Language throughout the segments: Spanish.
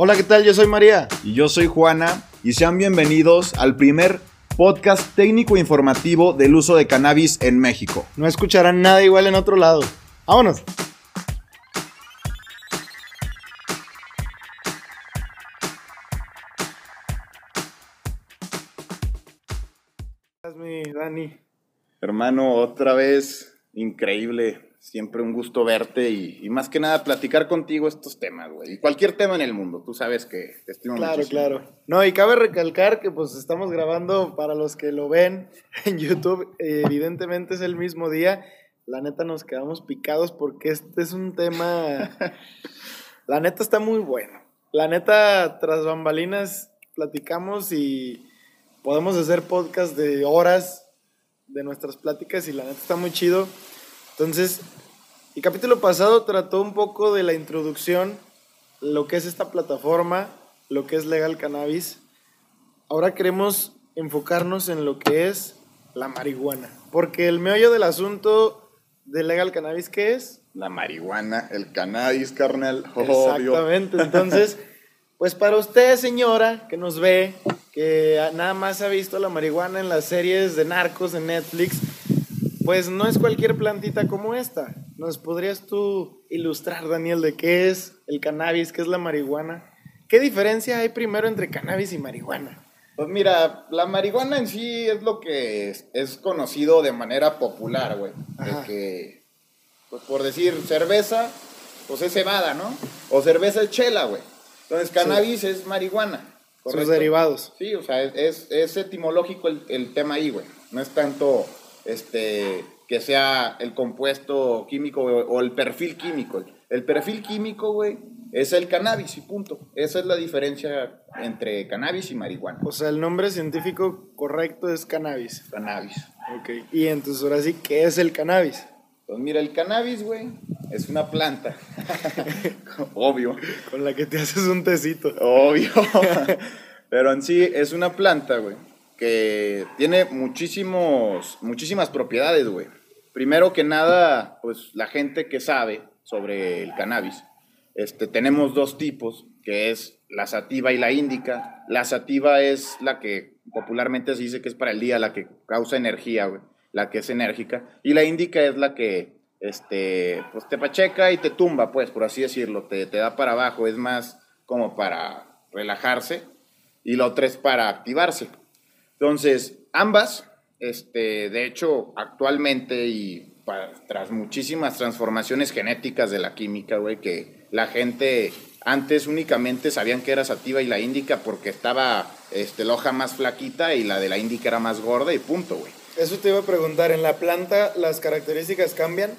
Hola, ¿qué tal? Yo soy María. Y yo soy Juana. Y sean bienvenidos al primer podcast técnico informativo del uso de cannabis en México. No escucharán nada igual en otro lado. ¡Vámonos! mi Dani. Hermano, otra vez, increíble Siempre un gusto verte y, más que nada platicar contigo estos temas, güey. Y cualquier tema en el mundo, tú sabes que te estimo Claro, claro. No, y cabe recalcar que pues estamos grabando para los que lo ven en YouTube, evidentemente es el mismo día. La neta nos quedamos picados porque este es un tema... La neta está muy bueno. La neta, tras bambalinas, platicamos y podemos hacer podcast de horas de nuestras pláticas y la neta está muy chido. Entonces, el capítulo pasado trató un poco de la introducción, lo que es esta plataforma, lo que es Legal Cannabis. Ahora queremos enfocarnos en lo que es la marihuana. Porque el meollo del asunto de Legal Cannabis, ¿qué es? La marihuana, el cannabis, carnal. Exactamente. Entonces, pues para usted, señora, que nos ve, que nada más ha visto la marihuana en las series de narcos en Netflix, pues no es cualquier plantita como esta. ¿Nos podrías tú ilustrar, Daniel, de qué es el cannabis, qué es la marihuana? ¿Qué diferencia hay primero entre cannabis y marihuana? Pues mira, la marihuana en sí es lo que es, conocido de manera popular, güey. De que, pues por decir cerveza, pues es cebada, ¿no? O cerveza es chela, güey. Entonces cannabis es marihuana. Sus derivados. Sí, o sea, es, es etimológico el, el tema ahí, güey. No es tanto este, que sea el compuesto químico o, el perfil químico. El perfil químico, güey, es el cannabis y punto. Esa es la diferencia entre cannabis y marihuana. O sea, el nombre científico correcto es cannabis. Cannabis. Ok. Y entonces ahora sí, ¿qué es el cannabis? Pues mira, el cannabis, güey, es una planta. Obvio. Con la que te haces un tecito. Obvio. Pero en sí es una planta, güey, que tiene muchísimos, muchísimas propiedades, güey. Primero que nada, pues la gente que sabe sobre el cannabis, este, tenemos dos tipos, que es la sativa y la índica. La sativa es la que popularmente se dice que es para el día, la que causa energía, güey, la que es enérgica. Y la índica es la que este, pues te pacheca y te tumba, pues, por así decirlo, te, te da para abajo, es más como para relajarse. Y la otra es para activarse. Entonces, ambas, este, de hecho, actualmente y tras muchísimas transformaciones genéticas de la química, güey, que la gente antes únicamente sabían que era sativa y la índica porque estaba este, la hoja más flaquita y la de la índica era más gorda y punto, güey. Eso te iba a preguntar, ¿en la planta las características cambian?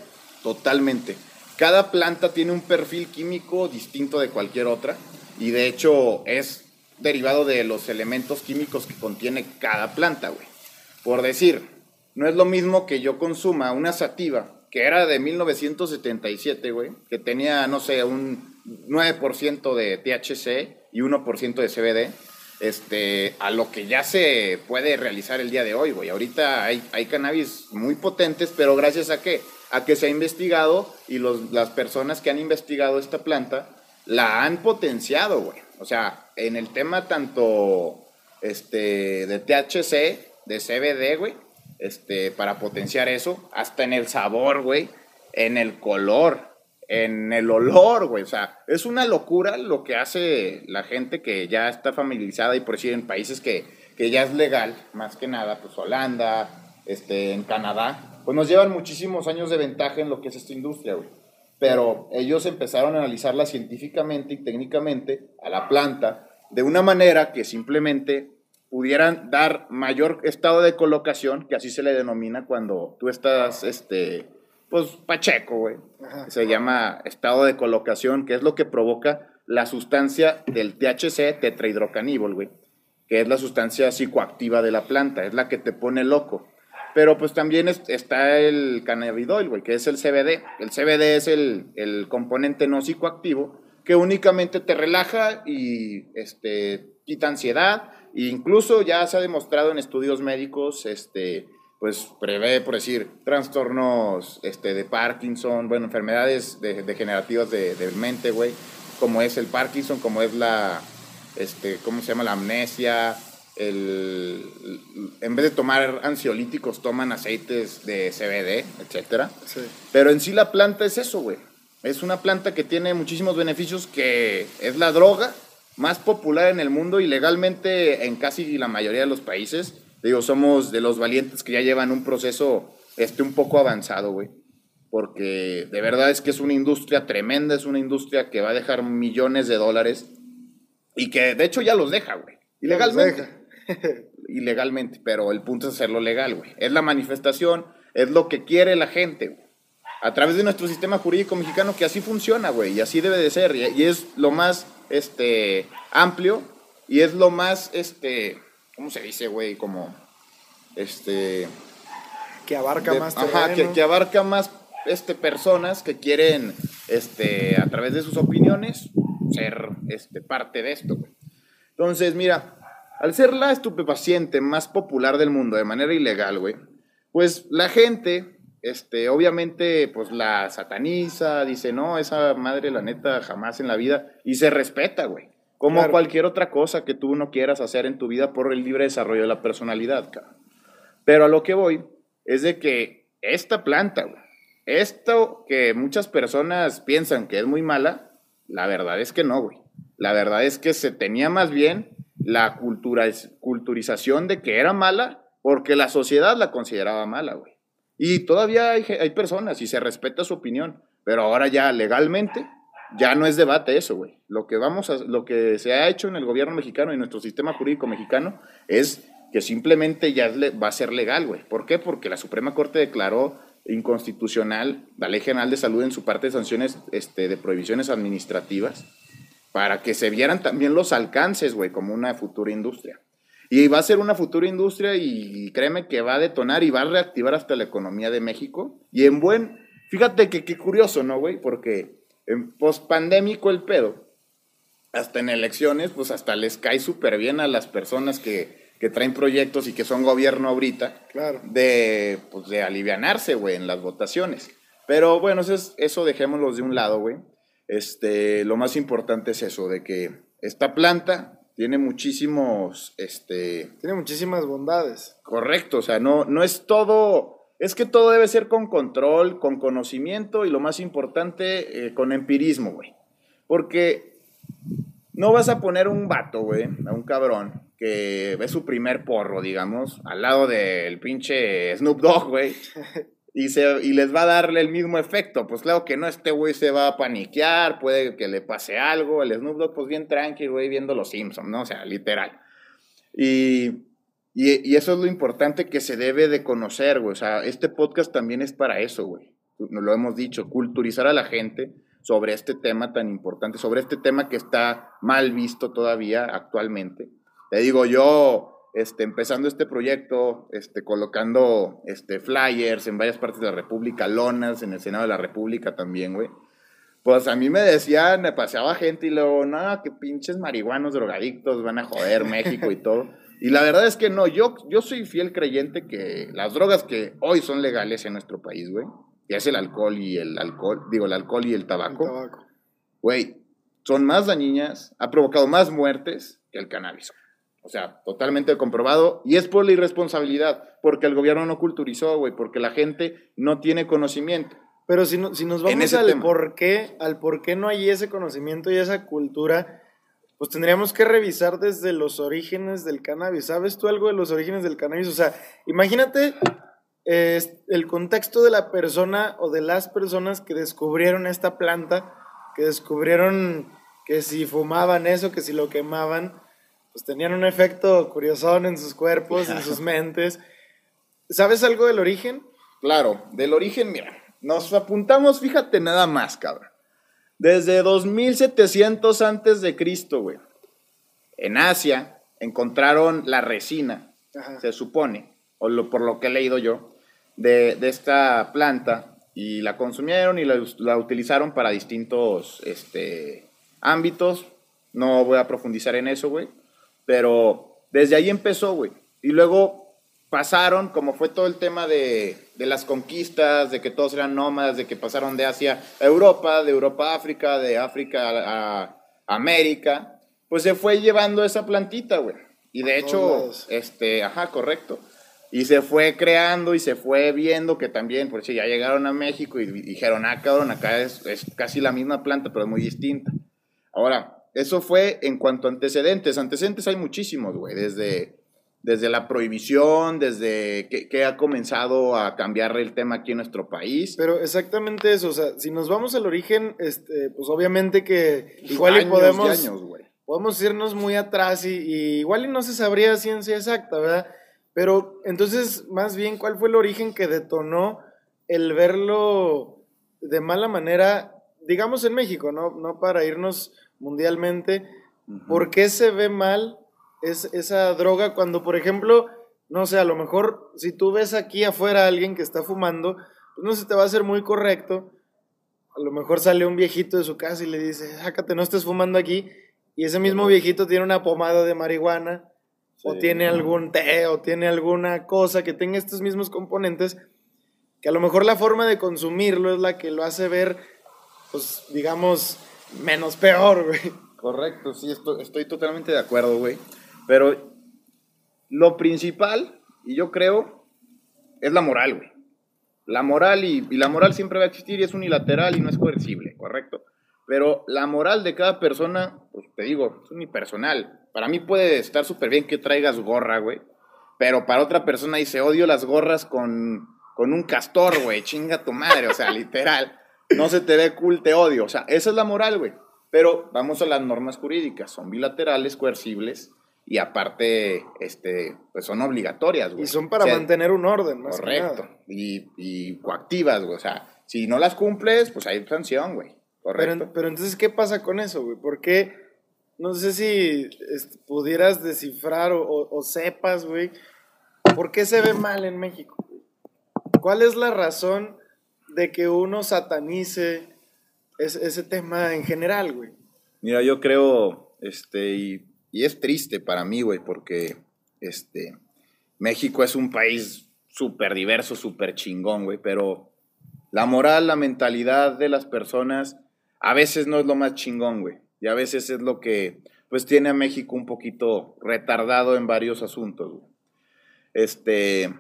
Totalmente. Cada planta tiene un perfil químico distinto de cualquier otra y de hecho es derivado de los elementos químicos que contiene cada planta, güey. Por decir, no es lo mismo que yo consuma una sativa que era de 1977, güey, que tenía, no sé, un 9% de THC y 1% de CBD, este, a lo que ya se puede realizar el día de hoy, güey. Ahorita hay, hay cannabis muy potentes, pero gracias a qué? A que se ha investigado y los, las personas que han investigado esta planta la han potenciado, güey. O sea, en el tema tanto este, de THC, de CBD, güey, este, para potenciar eso, hasta en el sabor, güey, en el color, en el olor, güey. O sea, es una locura lo que hace la gente que ya está familiarizada y por decir en países que, que ya es legal, más que nada, pues Holanda, este, en Canadá, pues nos llevan muchísimos años de ventaja en lo que es esta industria, güey pero ellos empezaron a analizarla científicamente y técnicamente a la planta de una manera que simplemente pudieran dar mayor estado de colocación, que así se le denomina cuando tú estás, este, pues, pacheco, güey. Se llama estado de colocación, que es lo que provoca la sustancia del THC, tetrahidrocaníbol, güey, que es la sustancia psicoactiva de la planta, es la que te pone loco. Pero pues también está el cannabidol, güey, que es el CBD. El CBD es el, componente no psicoactivo que únicamente te relaja y este, quita ansiedad. E incluso ya se ha demostrado en estudios médicos, este, pues prevé, por decir, trastornos este, de Parkinson, bueno, enfermedades degenerativas de, de mente, güey. como es el Parkinson, como es la, este, ¿cómo se llama? La amnesia, el, en vez de tomar ansiolíticos, toman aceites de CBD, etcétera. Sí. Pero en sí la planta es eso, güey. Es una planta que tiene muchísimos beneficios, que es la droga más popular en el mundo y legalmente en casi la mayoría de los países. Digo, somos de los valientes que ya llevan un proceso este, un poco avanzado, güey. Porque de verdad es que es una industria tremenda, es una industria que va a dejar millones de dólares y que de hecho ya los deja, güey. Ilegalmente. Ilegalmente, pero el punto es hacerlo legal, güey. Es la manifestación, es lo que quiere la gente, güey. A través de nuestro sistema jurídico mexicano que así funciona, güey, y así debe de ser. Y, y es lo más este, amplio y es lo más, este, ¿cómo se dice, güey? Como, este... Que abarca de- más ajá, que abarca más este, personas que quieren, este, a través de sus opiniones, ser este, parte de esto. güey. Entonces, mira, al ser la estupefaciente más popular del mundo de manera ilegal, güey, pues la gente, este, obviamente, pues la sataniza, dice, no, esa madre, la neta, jamás en la vida, y se respeta, güey. Como Claro. cualquier otra cosa que tú no quieras hacer en tu vida por el libre desarrollo de la personalidad, cabrón. Pero a lo que voy es de que esta planta, güey, esto que muchas personas piensan que es muy mala, la verdad es que no, güey. La verdad es que se tenía más bien la cultura, culturización de que era mala porque la sociedad la consideraba mala, güey. Y todavía hay, hay personas y se respeta su opinión, pero ahora ya legalmente ya no es debate eso, güey. Lo que vamos lo que se ha hecho en el gobierno mexicano y nuestro sistema jurídico mexicano es que simplemente ya va a ser legal, güey. ¿Por qué? Porque la Suprema Corte declaró inconstitucional la Ley General de Salud en su parte de sanciones este, de prohibiciones administrativas para que se vieran también los alcances, güey, como una futura industria. Y va a ser una futura industria y créeme que va a detonar y va a reactivar hasta la economía de México. Y en buen, fíjate que qué curioso, ¿no, güey? Porque en pospandémico el pedo, hasta en elecciones, pues hasta les cae súper bien a las personas que, que traen proyectos y que son gobierno ahorita Claro. de, pues, de alivianarse, güey, en las votaciones. Pero bueno, eso, es- eso dejémoslo de un lado, güey. Este, lo más importante es eso, de que esta planta tiene muchísimos, este, Tiene muchísimas bondades. correcto, o sea, no, no es todo, es que todo debe ser con control, con conocimiento y lo más importante, eh, con empirismo, güey. Porque no vas a poner un vato, güey, a un cabrón que ve su primer porro, digamos, al lado del pinche Snoop Dogg, güey. Y, se, y les va a darle el mismo efecto. Pues claro que no, este güey se va a paniquear, puede que le pase algo. El Snoop Dogg, pues bien tranquilo, güey, viendo los Simpsons, ¿no? O sea, literal. Y, y, y eso es lo importante que se debe de conocer, güey. O sea, este podcast también es para eso, güey. Lo hemos dicho, culturizar a la gente sobre este tema tan importante, sobre este tema que está mal visto todavía actualmente. Te digo, yo, este, empezando este proyecto, este, colocando este, flyers en varias partes de la República, lonas en el Senado de la República también, güey. Pues a mí me decían, me paseaba gente y luego, no, que pinches marihuanos drogadictos van a joder México y todo. Y la verdad es que no, yo, yo soy fiel creyente que las drogas que hoy son legales en nuestro país, güey, que es el alcohol y el alcohol, digo, el alcohol y el El tabaco, tabaco. güey, son más dañinas, ha provocado más muertes que el cannabis. O sea, totalmente comprobado. Y es por la irresponsabilidad, porque el gobierno no culturizó, güey, porque la gente no tiene conocimiento. Pero si, no- si nos vamos al tema. por qué, al por qué no hay ese conocimiento y esa cultura, pues tendríamos que revisar desde los orígenes del cannabis. ¿Sabes tú algo de los orígenes del cannabis? O sea, imagínate eh, el contexto de la persona o de las personas que descubrieron esta planta, que descubrieron que si fumaban eso, que si lo quemaban, pues tenían un efecto curiosón en sus cuerpos, en sus mentes. ¿Sabes algo del origen? Claro, del origen, mira, nos apuntamos, fíjate nada más, cabrón. Desde 2700 antes de Cristo, güey. En Asia encontraron la resina, Ajá. se supone, o lo- por lo que he leído yo, de, de esta planta y la consumieron y la, la utilizaron para distintos este, ámbitos. No voy a profundizar en eso, güey. Pero desde ahí empezó, güey. Y luego pasaron, como fue todo el tema de, de, las conquistas, de que todos eran nómadas, de que pasaron de Asia a Europa, de Europa a África, de África a, a América, pues se fue llevando esa plantita, güey. Y de hecho, este, ajá, correcto. Y se fue creando y se fue viendo que también, por eso ya llegaron a México y dijeron, ah, cabrón, acá es, es casi la misma planta, pero es muy distinta. Ahora, eso fue en cuanto a antecedentes. Antecedentes hay muchísimos, güey, desde desde la prohibición, desde que, ha comenzado a cambiar el tema aquí en nuestro país. Pero exactamente eso, o sea, si nos vamos al origen, este, pues obviamente que igual y podemos, podemos irnos muy atrás y, igual y no se sabría ciencia exacta, ¿verdad? Pero entonces, más bien, ¿cuál fue el origen que detonó el verlo de mala manera, digamos en México, no, no para irnos mundialmente? ¿Por qué se ve mal es, esa droga cuando, por ejemplo, no sé, a lo mejor si tú ves aquí afuera a alguien que está fumando, pues no se te va a hacer muy correcto. A lo mejor sale un viejito de su casa y le dice, sácate, no estés fumando aquí. Y ese mismo viejito tiene una pomada de marihuana, o tiene algún té, o tiene alguna cosa que tenga estos mismos componentes, que a lo mejor la forma de consumirlo es la que lo hace ver, pues, digamos, menos peor, güey. Correcto, sí, estoy, totalmente de acuerdo, güey. Pero lo principal, y yo creo, es la moral, güey. La moral, y, la moral siempre va a existir y es unilateral y no es coercible, ¿correcto? Pero la moral de cada persona, pues te digo, es unipersonal. Para mí puede estar súper bien que traigas gorra, güey. Pero para otra persona dice, odio las gorras con, con un castor, güey. Chinga tu madre, o sea, literal. No se te ve cool, te odio. O sea, esa es la moral, güey. Pero vamos a las normas jurídicas. Son bilaterales, coercibles y aparte, este, pues son obligatorias, güey. Y son para mantener un orden, más Correcto. Y, y coactivas, güey. O sea, si no las cumples, pues hay sanción, güey. Correcto. Pero, pero entonces, ¿qué pasa con eso, güey? ¿Por qué? No sé si pudieras descifrar o, o, sepas, güey, ¿por qué se ve mal en México? ¿Cuál es la razón de que uno satanice ese, tema en general, güey? Mira, yo creo, este, y y es triste para mí, güey, porque este, México es un país súper diverso, súper chingón, güey, pero la moral, la mentalidad de las personas a veces no es lo más chingón, güey. Y a veces es lo que, pues, tiene a México un poquito retardado en varios asuntos, güey. Este,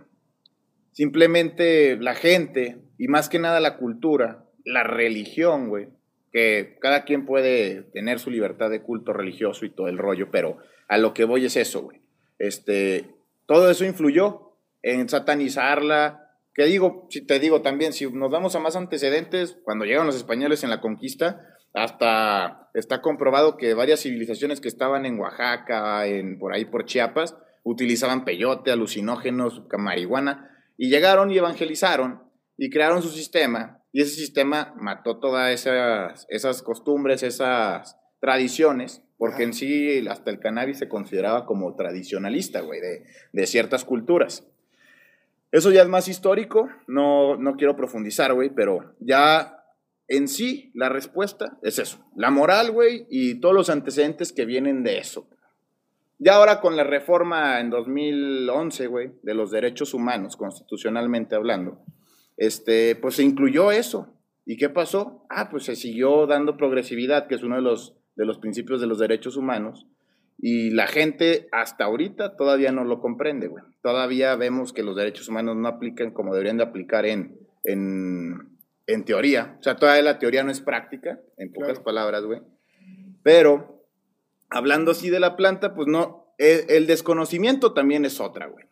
simplemente la gente, y más que nada la cultura, la religión, güey, que cada quien puede tener su libertad de culto religioso y todo el rollo, pero a lo que voy es eso, güey. Este, todo eso influyó en satanizarla. Que digo, si te digo también, si nos vamos a más antecedentes, cuando llegaron los españoles en la conquista, hasta está comprobado que varias civilizaciones que estaban en Oaxaca, en, por ahí por Chiapas, utilizaban peyote, alucinógenos, marihuana, y llegaron y evangelizaron y crearon su sistema y ese sistema mató todas esas, esas costumbres, esas tradiciones, porque en sí hasta el cannabis se consideraba como tradicionalista, güey, de, de, ciertas culturas. Eso ya es más histórico, no, no quiero profundizar, güey, pero ya en sí la respuesta es eso, la moral, güey, y todos los antecedentes que vienen de eso. Ya ahora con la reforma en 2011, güey, de los derechos humanos, constitucionalmente hablando, este, pues se incluyó eso. ¿Y qué pasó? Ah, pues se siguió dando progresividad, que es uno de los, de los principios de los derechos humanos. Y la gente hasta ahorita todavía no lo comprende, güey. Todavía vemos que los derechos humanos no aplican como deberían de aplicar en, en, en teoría. O sea, todavía la teoría no es práctica, en pocas palabras, güey. Pero, hablando así de la planta, pues no, el, el desconocimiento también es otra, güey.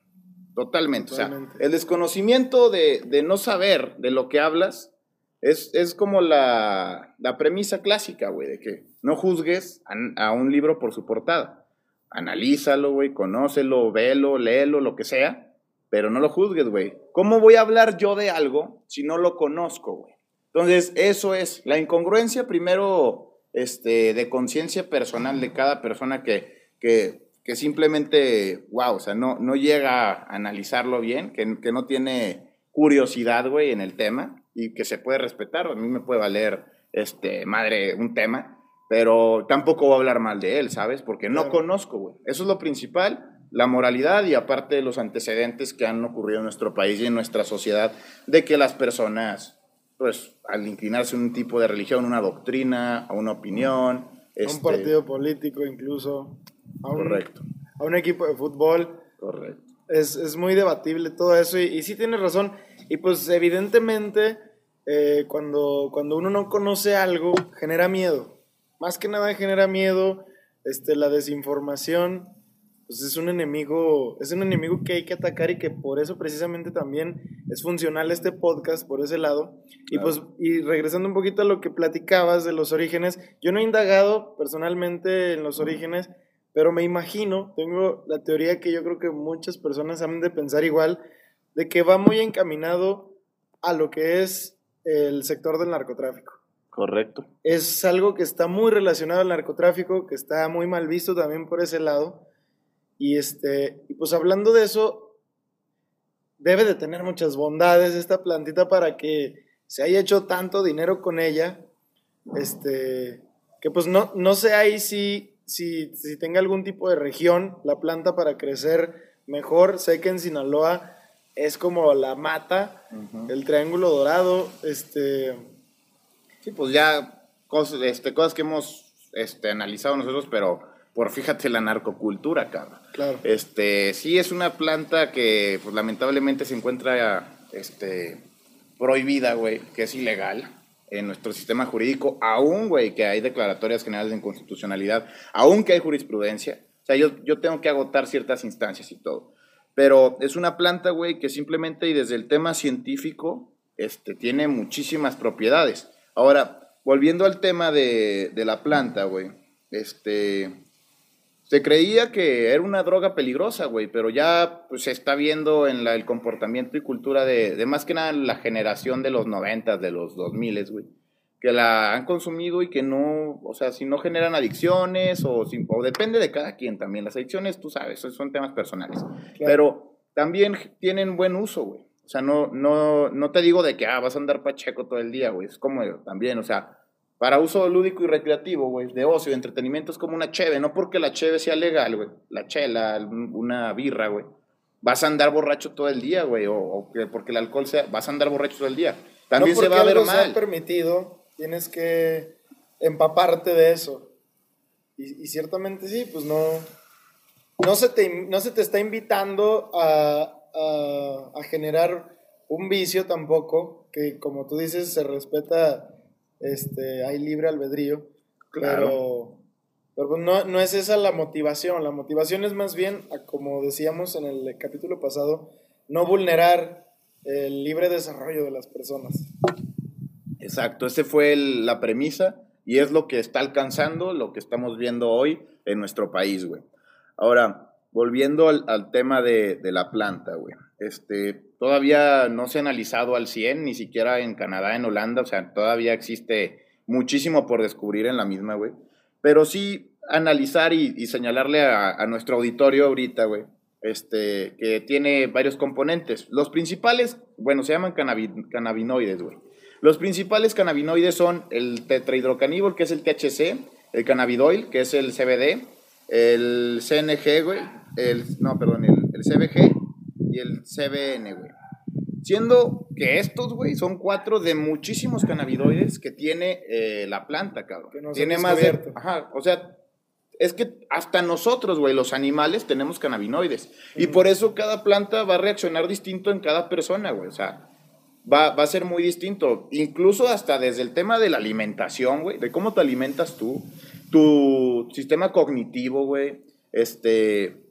Totalmente. O sea, el desconocimiento de, no saber de lo que hablas es, es como la, premisa clásica, güey, de que no juzgues a, un libro por su portada. Analízalo, güey, conócelo, velo, léelo, lo que sea, pero no lo juzgues, güey. ¿Cómo voy a hablar yo de algo si no lo conozco, güey? Entonces, eso es la incongruencia primero este, de conciencia personal de cada persona que, que que simplemente, wow, o sea, no, no llega a analizarlo bien, que, que no tiene curiosidad, güey, en el tema y que se puede respetar. A mí me puede valer, este, madre, un tema, pero tampoco voy a hablar mal de él, ¿sabes? Porque no conozco, güey. Eso es lo principal, la moralidad y aparte los antecedentes que han ocurrido en nuestro país y en nuestra sociedad de que las personas, pues, al inclinarse a un tipo de religión, una doctrina, a una opinión, A un este, partido político incluso. A un, correcto, A un equipo de fútbol. correcto. Es, es muy debatible todo eso y, y sí tienes razón. Y pues evidentemente eh, cuando, cuando uno no conoce algo genera miedo. Más que nada genera miedo este, la desinformación. Pues es un enemigo, es un enemigo que hay que atacar y que por eso precisamente también es funcional este podcast por ese lado. Y pues, y regresando un poquito a lo que platicabas de los orígenes, yo no he indagado personalmente en los orígenes, pero me imagino, tengo la teoría que yo creo que muchas personas han de pensar igual, de que va muy encaminado a lo que es el sector del narcotráfico. Correcto. Es algo que está muy relacionado al narcotráfico, que está muy mal visto también por ese lado. Y este, y pues hablando de eso, debe de tener muchas bondades esta plantita para que se haya hecho tanto dinero con ella. Este, que pues no, no sé ahí si, si, si tenga algún tipo de región la planta para crecer mejor. Sé que en Sinaloa es como la mata, el triángulo dorado, este, Sí, pues ya cosas, este, cosas que hemos este, analizado nosotros, pero por fíjate la narcocultura, cabrón. claro. Este, sí es una planta que pues, lamentablemente se encuentra este, prohibida, güey, que es ilegal en nuestro sistema jurídico, aún, güey, que hay declaratorias generales de inconstitucionalidad, aún que hay jurisprudencia. O sea, yo, yo tengo que agotar ciertas instancias y todo. Pero es una planta, güey, que simplemente y desde el tema científico este, tiene muchísimas propiedades. Ahora, volviendo al tema de, de la planta, güey, este, se creía que era una droga peligrosa, güey, pero ya pues, se está viendo en la- el comportamiento y cultura de, de más que nada la generación de los 90, de los 2000, güey, que la han consumido y que no, o sea, si no generan adicciones o, si- o depende de cada quien también. Las adicciones, tú sabes, son- son temas personales. Pero también tienen buen uso, güey. O sea, no, no, no te digo de que ah, vas a andar pacheco todo el día, güey. Es como también, o sea, para uso lúdico y recreativo, güey, de ocio, de entretenimiento, es como una cheve. No porque la cheve sea legal, güey. La chela, una birra, güey. Vas a andar borracho todo el día, güey. O, o que porque el alcohol sea, vas a andar borracho todo el día. También No se va a ver algo sea mal. permitido, tienes que empaparte de eso. Y, y ciertamente sí, pues no, no, se te, no se te está invitando a, a- a generar un vicio tampoco, que como tú dices, se respeta, este, hay libre albedrío, Claro. pero, pero pues no, no es esa la motivación, la motivación es más bien, como decíamos en el capítulo pasado, no vulnerar el libre desarrollo de las personas. Exacto, esa fue el- la premisa y es lo que está alcanzando, lo que estamos viendo hoy en nuestro país, güey. Ahora, volviendo al, al tema de, de la planta, güey. Este, todavía no se ha analizado al 100, ni siquiera en Canadá, en Holanda, o sea, todavía existe muchísimo por descubrir en la misma, güey. Pero sí analizar y, señalarle a, nuestro auditorio ahorita, güey, este, que tiene varios componentes. Los principales, bueno, se llaman cannabi- cannabinoides, güey. Los principales cannabinoides son el tetrahidrocaníbol, que es el THC, el cannabidoil, que es el CBD, el CNG, güey, el, no, perdón, el, el CBG y el CBN, güey. Siendo que estos, güey, son cuatro de muchísimos cannabinoides que tiene eh, la planta, cabrón. Que tiene más de. Ajá, o sea, es que hasta nosotros, güey, los animales tenemos cannabinoides. Y por eso cada planta va a reaccionar distinto en cada persona, güey. O sea, va, va a ser muy distinto. Incluso hasta desde el tema de la alimentación, güey, de cómo te alimentas tú, tu sistema cognitivo, güey. Este.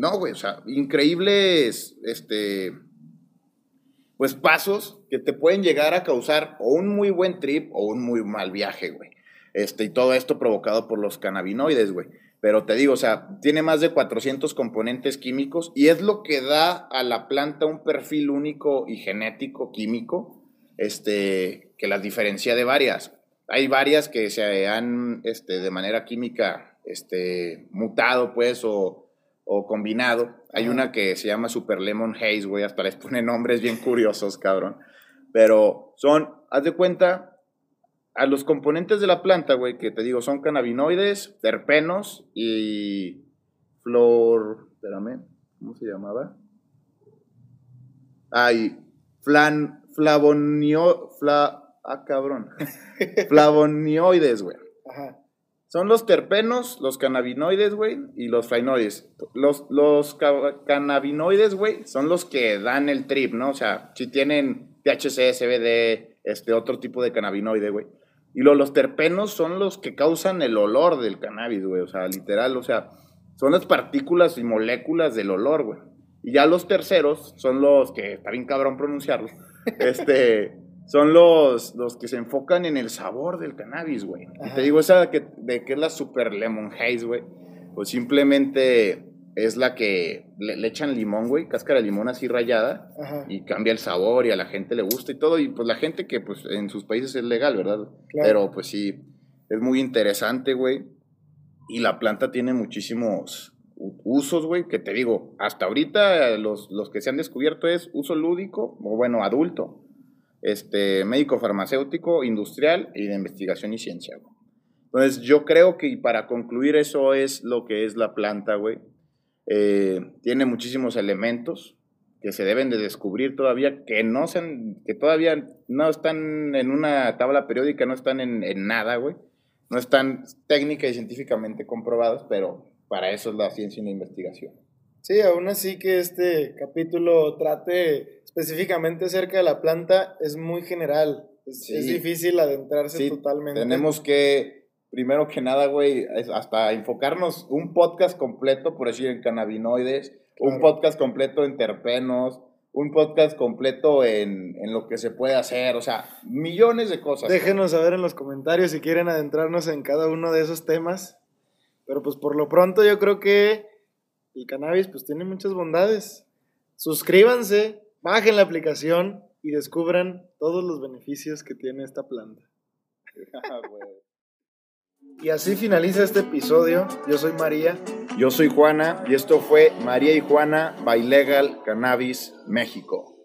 No, güey, o sea, increíbles, este. Pues pasos que te pueden llegar a causar o un muy buen trip o un muy mal viaje, güey. Este, y todo esto provocado por los cannabinoides, güey. Pero te digo, o sea, tiene más de 400 componentes químicos y es lo que da a la planta un perfil único y genético químico, este, que las diferencia de varias. Hay varias que se han, este, de manera química, este, mutado, pues, o, o combinado. Hay una que se llama Super Lemon Haze, güey, hasta les pone nombres bien curiosos, cabrón. Pero son, haz de cuenta, a los componentes de la planta, güey, que te digo, son cannabinoides, terpenos y flor, Espérame, ¿cómo se llamaba? Ay, flan, flavonio, fla, ah, cabrón. Flavonioides, güey. Ajá. Son los terpenos, los cannabinoides, güey, y los flavonoides. Los, los ca- cannabinoides, güey, son los que dan el trip, ¿no? O sea, si tienen THC, CBD, este otro tipo de cannabinoide, güey. Y lo- los terpenos son los que causan el olor del cannabis, güey. O sea, literal, o sea, son las partículas y moléculas del olor, güey. Y ya los terceros son los que, está bien cabrón pronunciarlos, este, son los, los que se enfocan en el sabor del cannabis, güey. Y te digo, esa que, de que es la super lemon haze, güey, pues simplemente es la que le, le echan limón, güey, cáscara de limón así rayada, Ajá. y cambia el sabor y a la gente le gusta y todo, y pues la gente que pues en sus países es legal, ¿verdad? Claro. Pero pues sí, es muy interesante, güey. Y la planta tiene muchísimos usos, güey, que te digo, hasta ahorita eh, los, los que se han descubierto es uso lúdico, o bueno, adulto, este, médico farmacéutico, industrial y de investigación y ciencia, güey. Entonces yo creo que para concluir eso es lo que es la planta, güey. Eh, tiene muchísimos elementos que se deben de descubrir todavía, que no se han- que todavía no están en una tabla periódica, no están en, en nada, güey. No están técnica y científicamente comprobados, pero para eso es la ciencia y la investigación. Sí, aún así que este capítulo trate específicamente acerca de la planta es muy general. Es, Sí. es difícil adentrarse Sí, totalmente. Tenemos que, primero que nada, güey, hasta enfocarnos un podcast completo, por decir, en cannabinoides, un Claro. podcast completo en terpenos, un podcast completo en, en lo que se puede hacer, o sea, millones de cosas. Déjenos saber en los comentarios si quieren adentrarnos en cada uno de esos temas. Pero pues por lo pronto yo creo que el cannabis pues tiene muchas bondades. Suscríbanse, bajen la aplicación y descubran todos los beneficios que tiene esta planta. Ah. Y así finaliza este episodio. Yo soy María. Yo soy Juana y esto fue María y Juana by Legal Cannabis México.